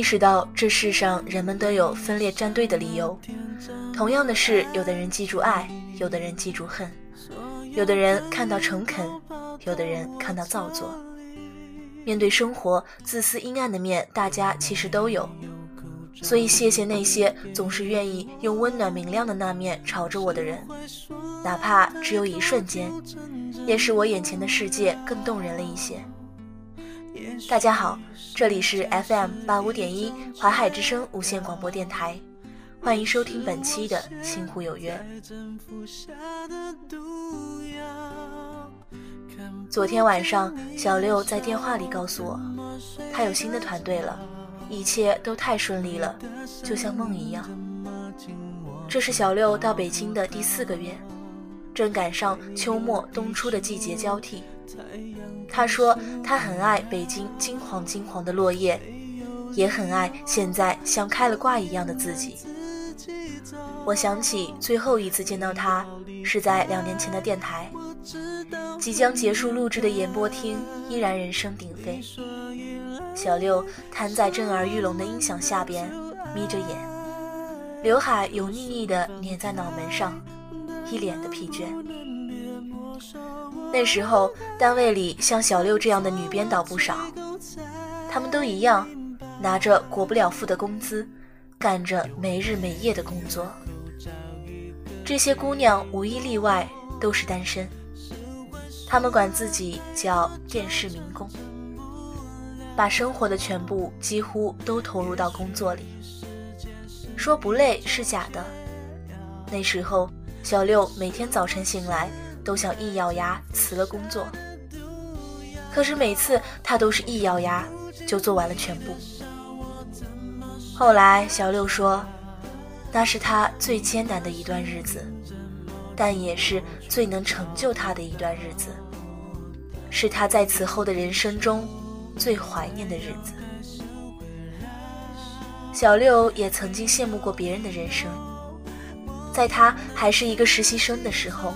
意识到这世上人们都有分裂站队的理由。同样的是，有的人记住爱，有的人记住恨，有的人看到诚恳，有的人看到造作。面对生活，自私阴暗的面，大家其实都有。所以，谢谢那些总是愿意用温暖明亮的那面朝着我的人，哪怕只有一瞬间，也使我眼前的世界更动人了一些。大家好，这里是 FM 八五点一华海之声无线广播电台，欢迎收听本期的《星湖有约》。昨天晚上，小六在电话里告诉我，他有新的团队了。一切都太顺利了，就像梦一样。这是小六到北京的第四个月，正赶上秋末冬初的季节交替。他说他很爱北京金黄金黄的落叶，也很爱现在像开了挂一样的自己。我想起最后一次见到他是在两年前的电台，即将结束录制的演播厅依然人声鼎沸。小六瘫在震耳欲聋的音响下边，眯着眼，刘海油腻腻的粘在脑门上，一脸的疲倦。那时候单位里像小六这样的女编导不少，她们都一样，拿着过不了腹的工资，干着没日没夜的工作。这些姑娘无一例外都是单身，她们管自己叫电视民工。把生活的全部几乎都投入到工作里，说不累是假的。那时候，小六每天早晨醒来都想一咬牙辞了工作，可是每次他都是一咬牙就做完了全部。后来，小六说，那是他最艰难的一段日子，但也是最能成就他的一段日子，是他在此后的人生中。最怀念的日子，小六也曾经羡慕过别人的人生。在他还是一个实习生的时候，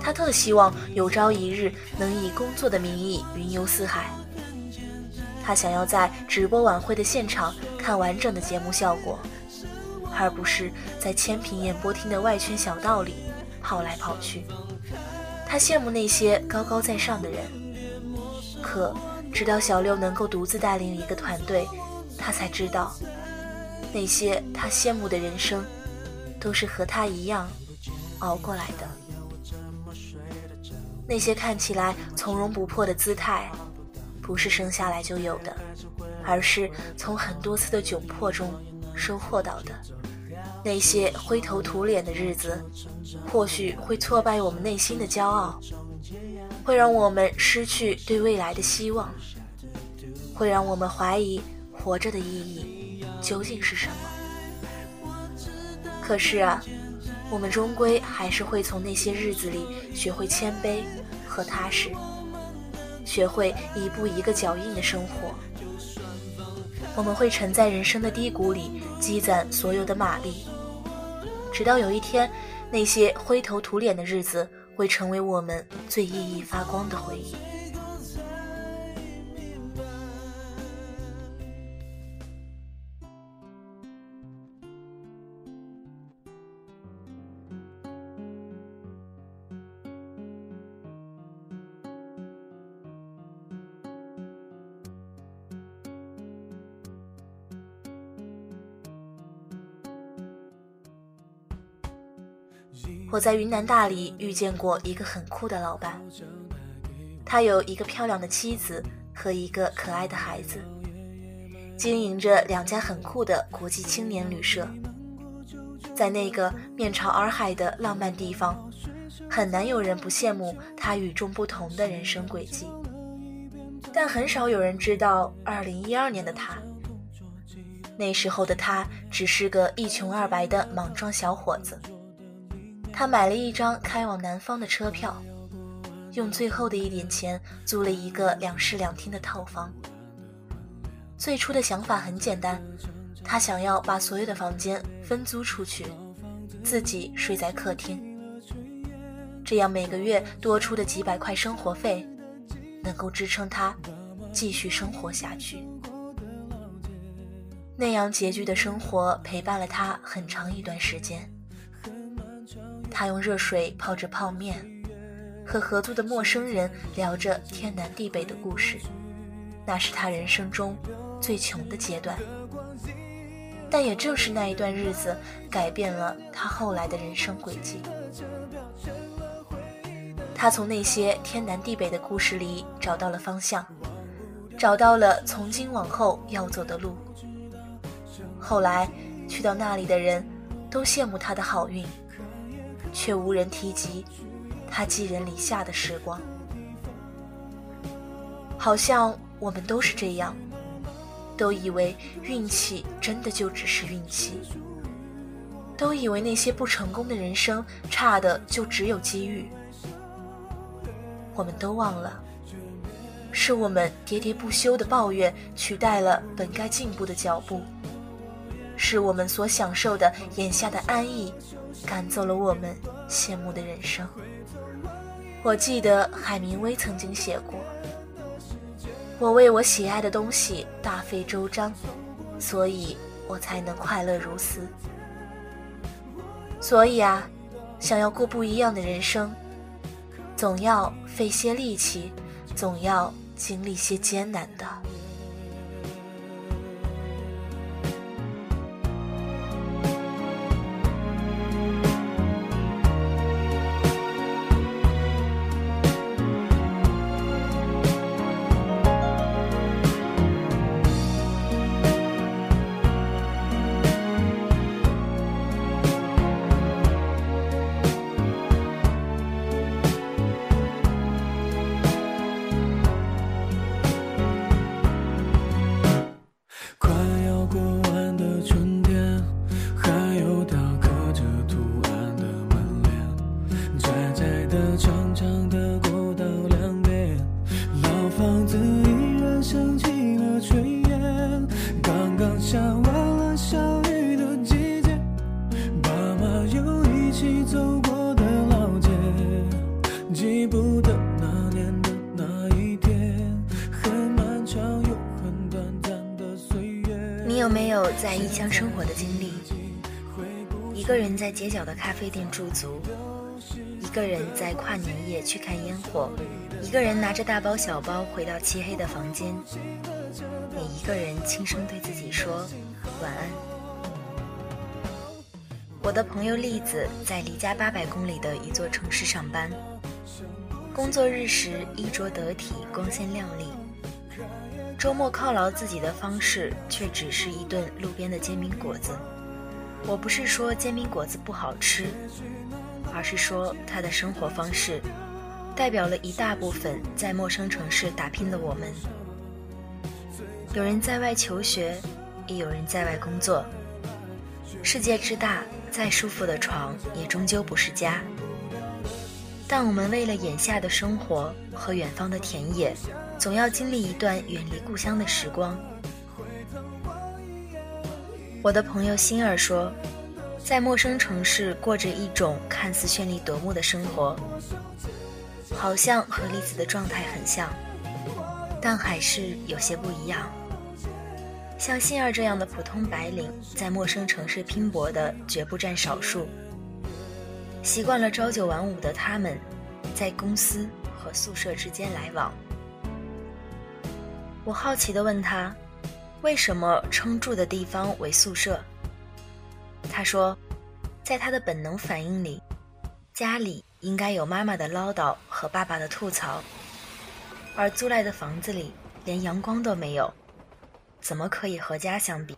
他特希望有朝一日能以工作的名义云游四海。他想要在直播晚会的现场看完整的节目效果，而不是在千平演播厅的外圈小道里跑来跑去。他羡慕那些高高在上的人，可。直到小六能够独自带领一个团队，他才知道，那些他羡慕的人生，都是和他一样熬过来的。那些看起来从容不迫的姿态，不是生下来就有的，而是从很多次的窘迫中收获到的。那些灰头土脸的日子，或许会挫败我们内心的骄傲。会让我们失去对未来的希望，会让我们怀疑活着的意义究竟是什么。可是啊，我们终归还是会从那些日子里学会谦卑和踏实，学会一步一个脚印的生活。我们会沉在人生的低谷里积攒所有的马力，直到有一天，那些灰头土脸的日子。会成为我们最熠熠发光的回忆。我在云南大理遇见过一个很酷的老板，他有一个漂亮的妻子和一个可爱的孩子，经营着两家很酷的国际青年旅社。在那个面朝洱海的浪漫地方，很难有人不羡慕他与众不同的人生轨迹。但很少有人知道，2012年的他，那时候的他只是个一穷二白的莽撞小伙子。他买了一张开往南方的车票，用最后的一点钱租了一个两室两厅的套房。最初的想法很简单，他想要把所有的房间分租出去，自己睡在客厅。这样每个月多出的几百块生活费，能够支撑他继续生活下去。那样拮据的生活陪伴了他很长一段时间。他用热水泡着泡面，和合租的陌生人聊着天南地北的故事。那是他人生中最穷的阶段，但也正是那一段日子，改变了他后来的人生轨迹。他从那些天南地北的故事里找到了方向，找到了从今往后要走的路。后来去到那里的人，都羡慕他的好运，却无人提及他寄人篱下的时光。好像我们都是这样，都以为运气真的就只是运气，都以为那些不成功的人生差的就只有机遇。我们都忘了，是我们喋喋不休的抱怨取代了本该进步的脚步。是我们所享受的眼下的安逸，赶走了我们羡慕的人生。我记得海明威曾经写过：“我为我喜爱的东西大费周章，所以我才能快乐如斯。”所以啊，想要过不一样的人生，总要费些力气，总要经历些艰难的。在街角的咖啡店驻足，一个人在跨年夜去看烟火，一个人拿着大包小包回到漆黑的房间，也一个人轻声对自己说晚安。我的朋友栗子在离家八百公里的一座城市上班，工作日时衣着得体，光鲜亮丽。周末犒劳自己的方式，却只是一顿路边的煎饼果子。我不是说煎饼果子不好吃，而是说他的生活方式，代表了一大部分在陌生城市打拼的我们。有人在外求学，也有人在外工作。世界之大，再舒服的床也终究不是家。但我们为了眼下的生活和远方的田野。总要经历一段远离故乡的时光。我的朋友欣儿说，在陌生城市过着一种看似绚丽夺目的生活，好像和栗子的状态很像，但还是有些不一样。像欣儿这样的普通白领，在陌生城市拼搏的绝不占少数。习惯了朝九晚五的他们，在公司和宿舍之间来往。我好奇地问他：“为什么称住的地方为宿舍？”他说：“在他的本能反应里，家里应该有妈妈的唠叨和爸爸的吐槽，而租来的房子里连阳光都没有，怎么可以和家相比？”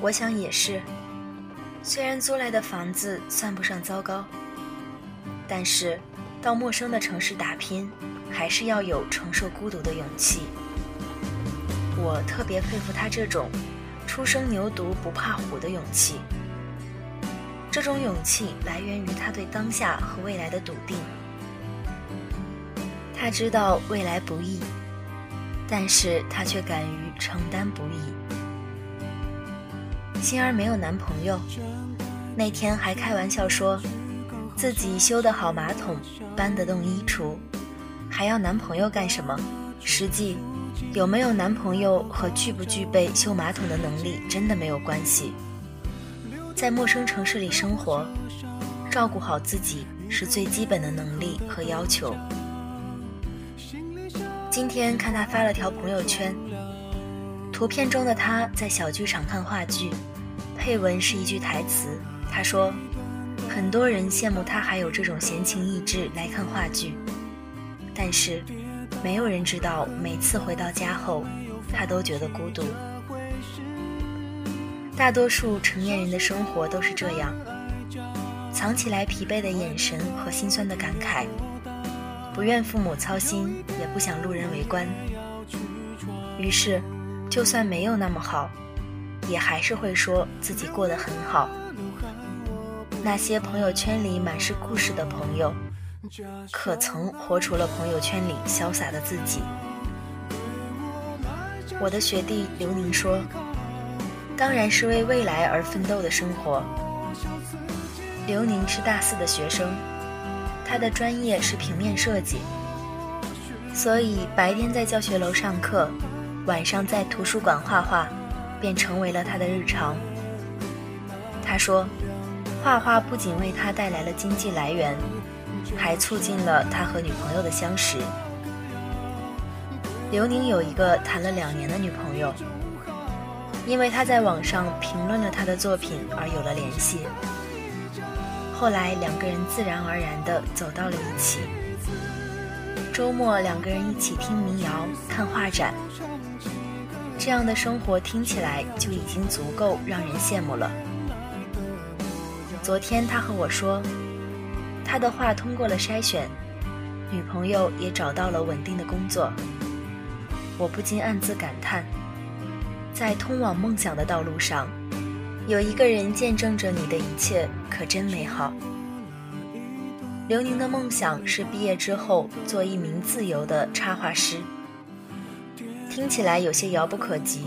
我想也是，虽然租来的房子算不上糟糕，但是到陌生的城市打拼。还是要有承受孤独的勇气。我特别佩服他这种初生牛犊不怕虎的勇气。这种勇气来源于他对当下和未来的笃定。他知道未来不易，但是他却敢于承担不易。心儿没有男朋友，那天还开玩笑说，自己修得好马桶，搬得动衣橱，还要男朋友干什么？实际，有没有男朋友和具不具备修马桶的能力真的没有关系。在陌生城市里生活，照顾好自己是最基本的能力和要求。今天看他发了条朋友圈，图片中的他在小剧场看话剧，配文是一句台词，他说：“很多人羡慕他还有这种闲情逸致来看话剧，但是没有人知道，每次回到家后，他都觉得孤独。大多数成年人的生活都是这样，藏起来疲惫的眼神和心酸的感慨。”不愿父母操心，也不想路人围观。于是，就算没有那么好，也还是会说自己过得很好。那些朋友圈里满是故事的朋友，可曾活出了朋友圈里潇洒的自己？我的学弟刘宁说：“当然是为未来而奋斗的生活。”刘宁是大四的学生。他的专业是平面设计，所以白天在教学楼上课，晚上在图书馆画画，便成为了他的日常。他说，画画不仅为他带来了经济来源，还促进了他和女朋友的相识。刘宁有一个谈了两年的女朋友，因为他在网上评论了他的作品而有了联系。后来两个人自然而然地走到了一起。周末两个人一起听民谣、看画展，这样的生活听起来就已经足够让人羡慕了。昨天他和我说，他的画通过了筛选，女朋友也找到了稳定的工作。我不禁暗自感叹，在通往梦想的道路上。有一个人见证着你的一切，可真美好。刘宁的梦想是毕业之后做一名自由的插画师，听起来有些遥不可及，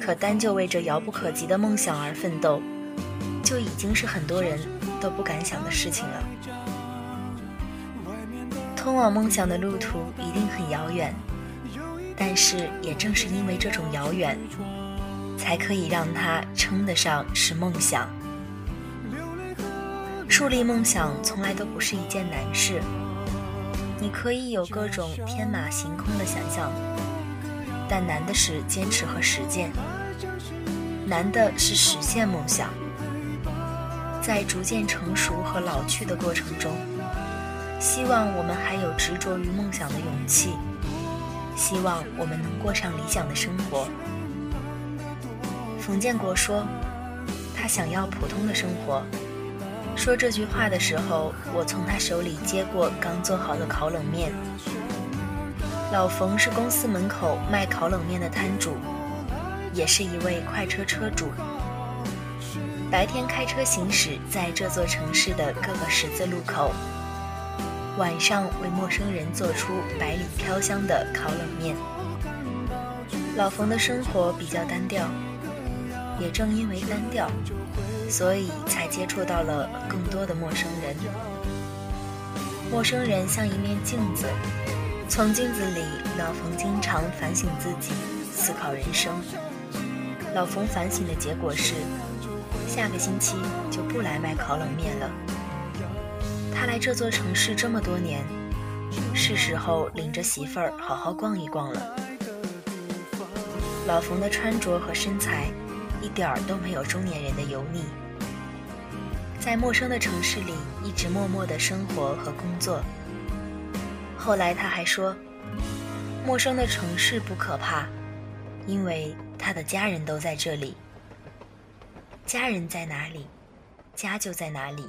可单就为这遥不可及的梦想而奋斗，就已经是很多人都不敢想的事情了。通往梦想的路途一定很遥远，但是也正是因为这种遥远。才可以让它称得上是梦想。树立梦想从来都不是一件难事，你可以有各种天马行空的想象，但难的是坚持和实践，难的是实现梦想。在逐渐成熟和老去的过程中，希望我们还有执着于梦想的勇气，希望我们能过上理想的生活。冯建国说：“他想要普通的生活。”说这句话的时候，我从他手里接过刚做好的烤冷面。老冯是公司门口卖烤冷面的摊主，也是一位快车车主。白天开车行驶在这座城市的各个十字路口，晚上为陌生人做出百里飘香的烤冷面。老冯的生活比较单调。也正因为单调，所以才接触到了更多的陌生人。陌生人像一面镜子，从镜子里，老冯经常反省自己，思考人生。老冯反省的结果是，下个星期就不来卖烤冷面了。他来这座城市这么多年，是时候领着媳妇儿好好逛一逛了。老冯的穿着和身材。一点儿都没有中年人的油腻，在陌生的城市里一直默默的生活和工作。后来他还说，陌生的城市不可怕，因为他的家人都在这里。家人在哪里，家就在哪里。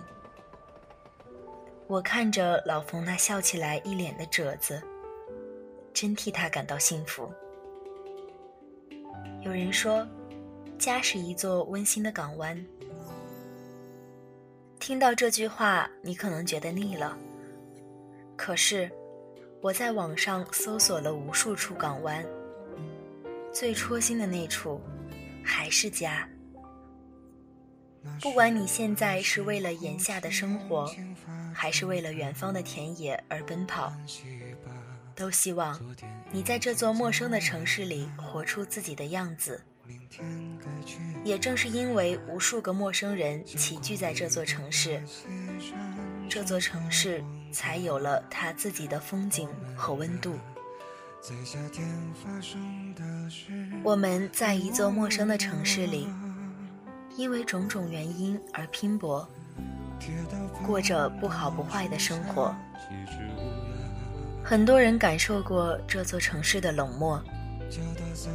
我看着老冯那笑起来一脸的褶子，真替他感到幸福。有人说。家是一座温馨的港湾。听到这句话，你可能觉得腻了。可是，我在网上搜索了无数处港湾，最戳心的那处，还是家。不管你现在是为了眼下的生活，还是为了远方的田野而奔跑，都希望你在这座陌生的城市里活出自己的样子。也正是因为无数个陌生人齐聚在这座城市，这座城市才有了它自己的风景和温度。我们在一座陌生的城市里，因为种种原因而拼搏，过着不好不坏的生活。很多人感受过这座城市的冷漠，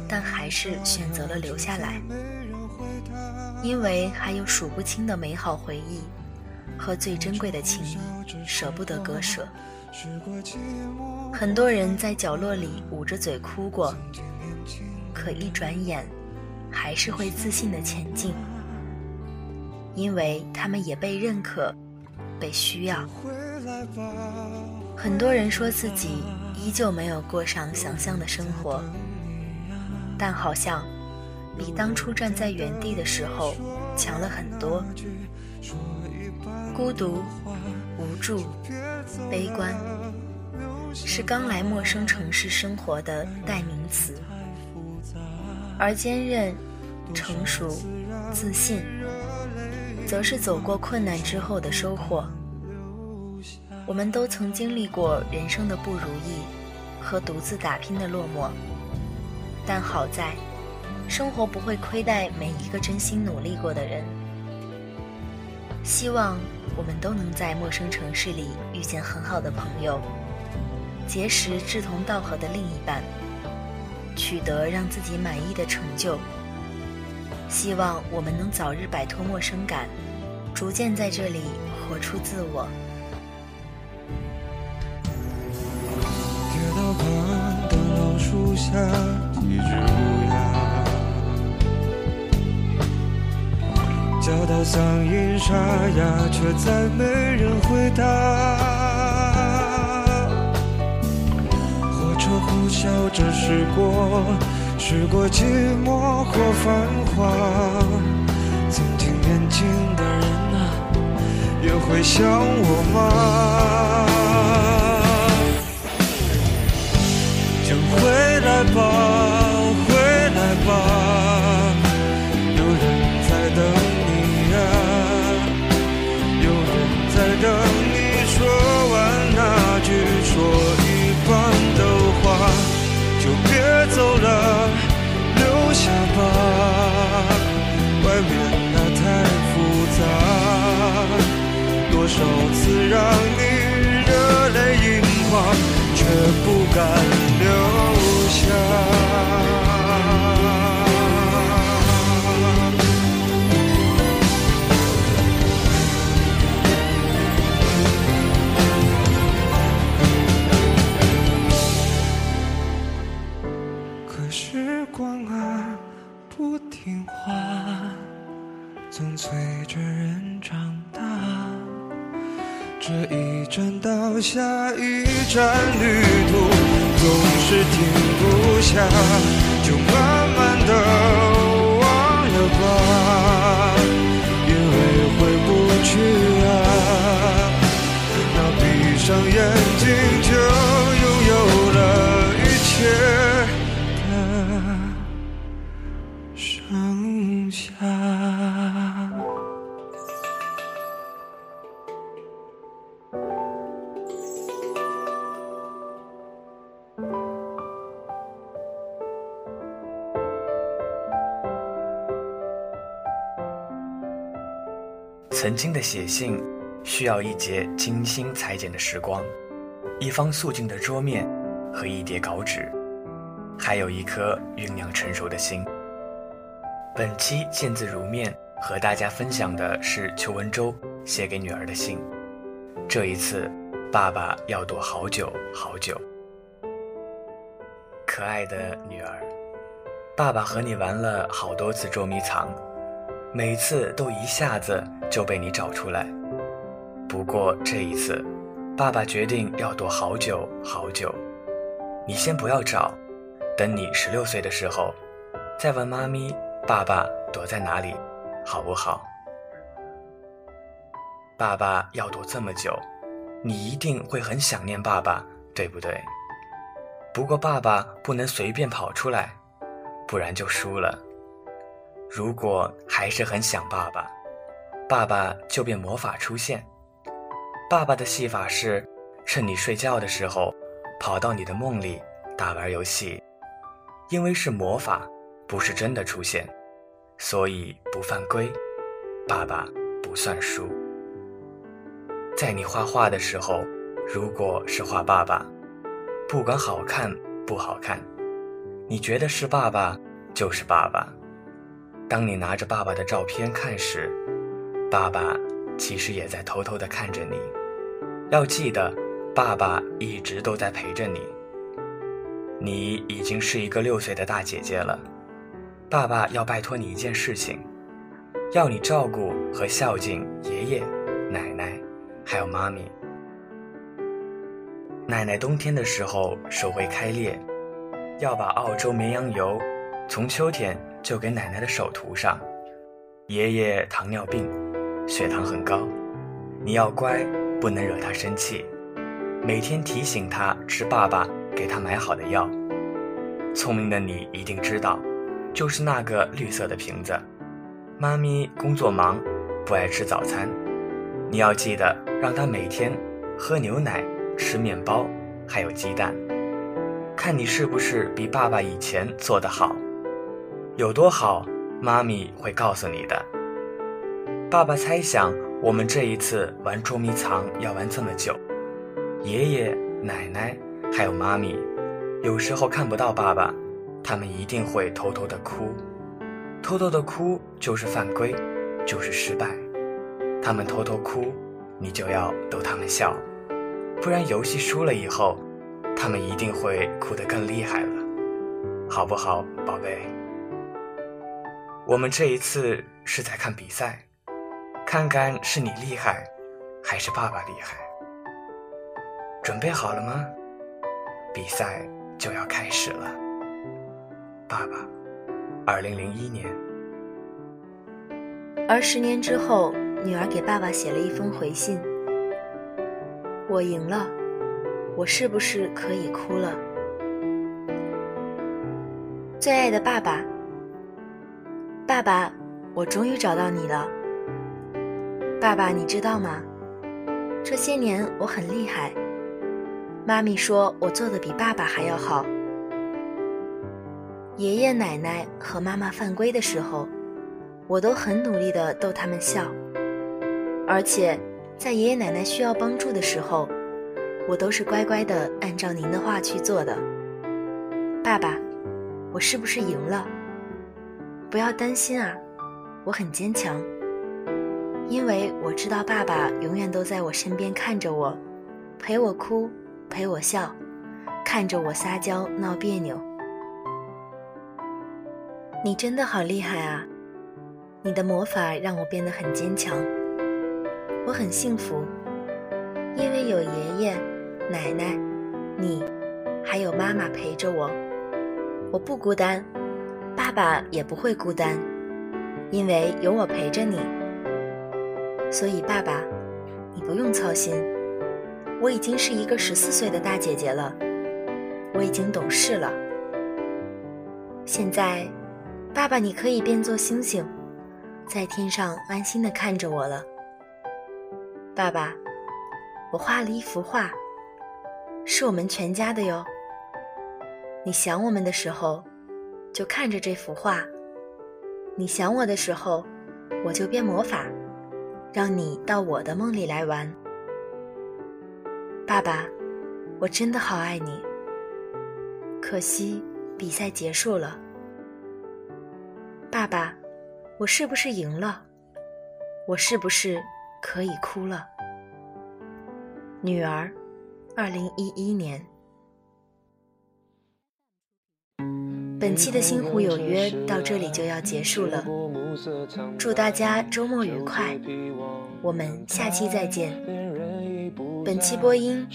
但还是选择了留下来，因为还有数不清的美好回忆和最珍贵的情谊，舍不得割舍。很多人在角落里捂着嘴哭过，可一转眼，还是会自信的前进，因为他们也被认可，被需要。很多人说自己依旧没有过上想象的生活，但好像比当初站在原地的时候强了很多。孤独、无助、悲观，是刚来陌生城市生活的代名词；而坚韧、成熟、自信，则是走过困难之后的收获。我们都曾经历过人生的不如意和独自打拼的落寞，但好在，生活不会亏待每一个真心努力过的人。希望我们都能在陌生城市里遇见很好的朋友，结识志同道合的另一半，取得让自己满意的成就。希望我们能早日摆脱陌生感，逐渐在这里活出自我。街道旁的老树下，一只乌鸦。叫到嗓音沙哑，却再没人回答。火车呼啸着驶过，驶过寂寞或繁华。曾经年轻的人啊，也会想我吗？请回来吧，回来吧，有人在等你啊，有人在。等你说完那句说一半的话，就别走杂，多少次让你热泪盈眶，却不敢山旅途总是停不下，就曾经的写信，需要一节精心裁剪的时光，一方素净的桌面和一叠稿纸，还有一颗酝酿成熟的心。本期见字如面，和大家分享的是邱文周写给女儿的信。这一次，爸爸要躲好久好久。可爱的女儿，爸爸和你玩了好多次捉迷藏。每次都一下子就被你找出来，不过这一次，爸爸决定要躲好久好久。你先不要找，等你十六岁的时候，再问妈咪、爸爸躲在哪里，好不好？爸爸要躲这么久，你一定会很想念爸爸，对不对？不过爸爸不能随便跑出来，不然就输了。如果还是很想爸爸，爸爸就变魔法出现。爸爸的戏法是，趁你睡觉的时候，跑到你的梦里打玩游戏。因为是魔法，不是真的出现，所以不犯规，爸爸不算输。在你画画的时候，如果是画爸爸，不管好看不好看，你觉得是爸爸就是爸爸。当你拿着爸爸的照片看时，爸爸其实也在偷偷地看着你。要记得，爸爸一直都在陪着你。你已经是一个六岁的大姐姐了，爸爸要拜托你一件事情，要你照顾和孝敬爷爷、奶奶，还有妈咪。奶奶冬天的时候手会开裂，要把澳洲绵羊油从秋天就给奶奶的手涂上。爷爷糖尿病，血糖很高，你要乖，不能惹他生气，每天提醒他吃爸爸。给他买好的药。聪明的你一定知道，就是那个绿色的瓶子。妈咪工作忙，不爱吃早餐，你要记得让他每天喝牛奶、吃面包，还有鸡蛋。看你是不是比爸爸以前做得好，有多好，妈咪会告诉你的。爸爸猜想，我们这一次玩捉迷藏要玩这么久，爷爷奶奶。还有妈咪，有时候看不到爸爸，他们一定会偷偷的哭，偷偷的哭就是犯规，就是失败。他们偷偷哭，你就要逗他们笑，不然游戏输了以后，他们一定会哭得更厉害了，好不好，宝贝？我们这一次是在看比赛，看看是你厉害，还是爸爸厉害？准备好了吗？比赛就要开始了，爸爸。二零零一年，而十年之后，女儿给爸爸写了一封回信：“我赢了，我是不是可以哭了？”最爱的爸爸，爸爸，我终于找到你了。爸爸，你知道吗？这些年我很厉害。妈咪说：“我做的比爸爸还要好。”爷爷奶奶和妈妈犯规的时候，我都很努力的逗他们笑。而且，在爷爷奶奶需要帮助的时候，我都是乖乖的按照您的话去做的。爸爸，我是不是赢了？不要担心啊，我很坚强，因为我知道爸爸永远都在我身边看着我，陪我哭。陪我笑，看着我撒娇闹别扭。你真的好厉害啊！你的魔法让我变得很坚强。我很幸福，因为有爷爷、奶奶、你，还有妈妈陪着我。我不孤单，爸爸也不会孤单，因为有我陪着你。所以，爸爸，你不用操心。我已经是一个十四岁的大姐姐了，我已经懂事了。现在，爸爸，你可以变作星星，在天上安心的看着我了。爸爸，我画了一幅画，是我们全家的哟。你想我们的时候，就看着这幅画；你想我的时候，我就变魔法，让你到我的梦里来玩。爸爸，我真的好爱你。可惜比赛结束了。爸爸，我是不是赢了？我是不是可以哭了？女儿，二零一一年。本期的《星湖有约》到这里就要结束了，祝大家周末愉快，我们下期再见。本期播音：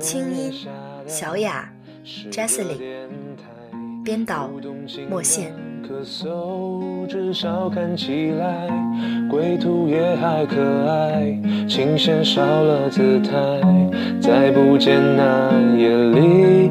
青音、小雅、Jessie，编导：莫线。咳嗽，至少看起来归途也还可爱。琴弦少了姿态，再不见那夜里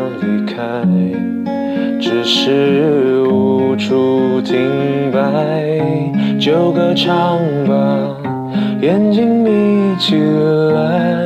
是无处停摆。就歌唱吧，眼睛眯起来，